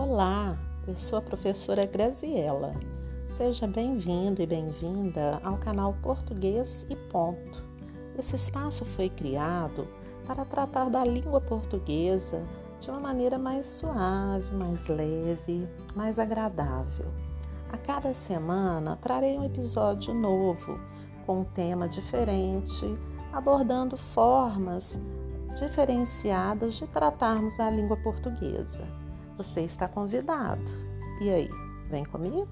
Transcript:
Olá, eu sou a professora Graziella. Seja bem-vindo e bem-vinda ao canal Português e Ponto. Esse espaço foi criado para tratar da língua portuguesa de uma maneira mais suave, mais leve, mais agradável. A cada semana trarei um episódio novo com um tema diferente, abordando formas diferenciadas de tratarmos a língua portuguesa. Você está convidado. E aí, vem comigo?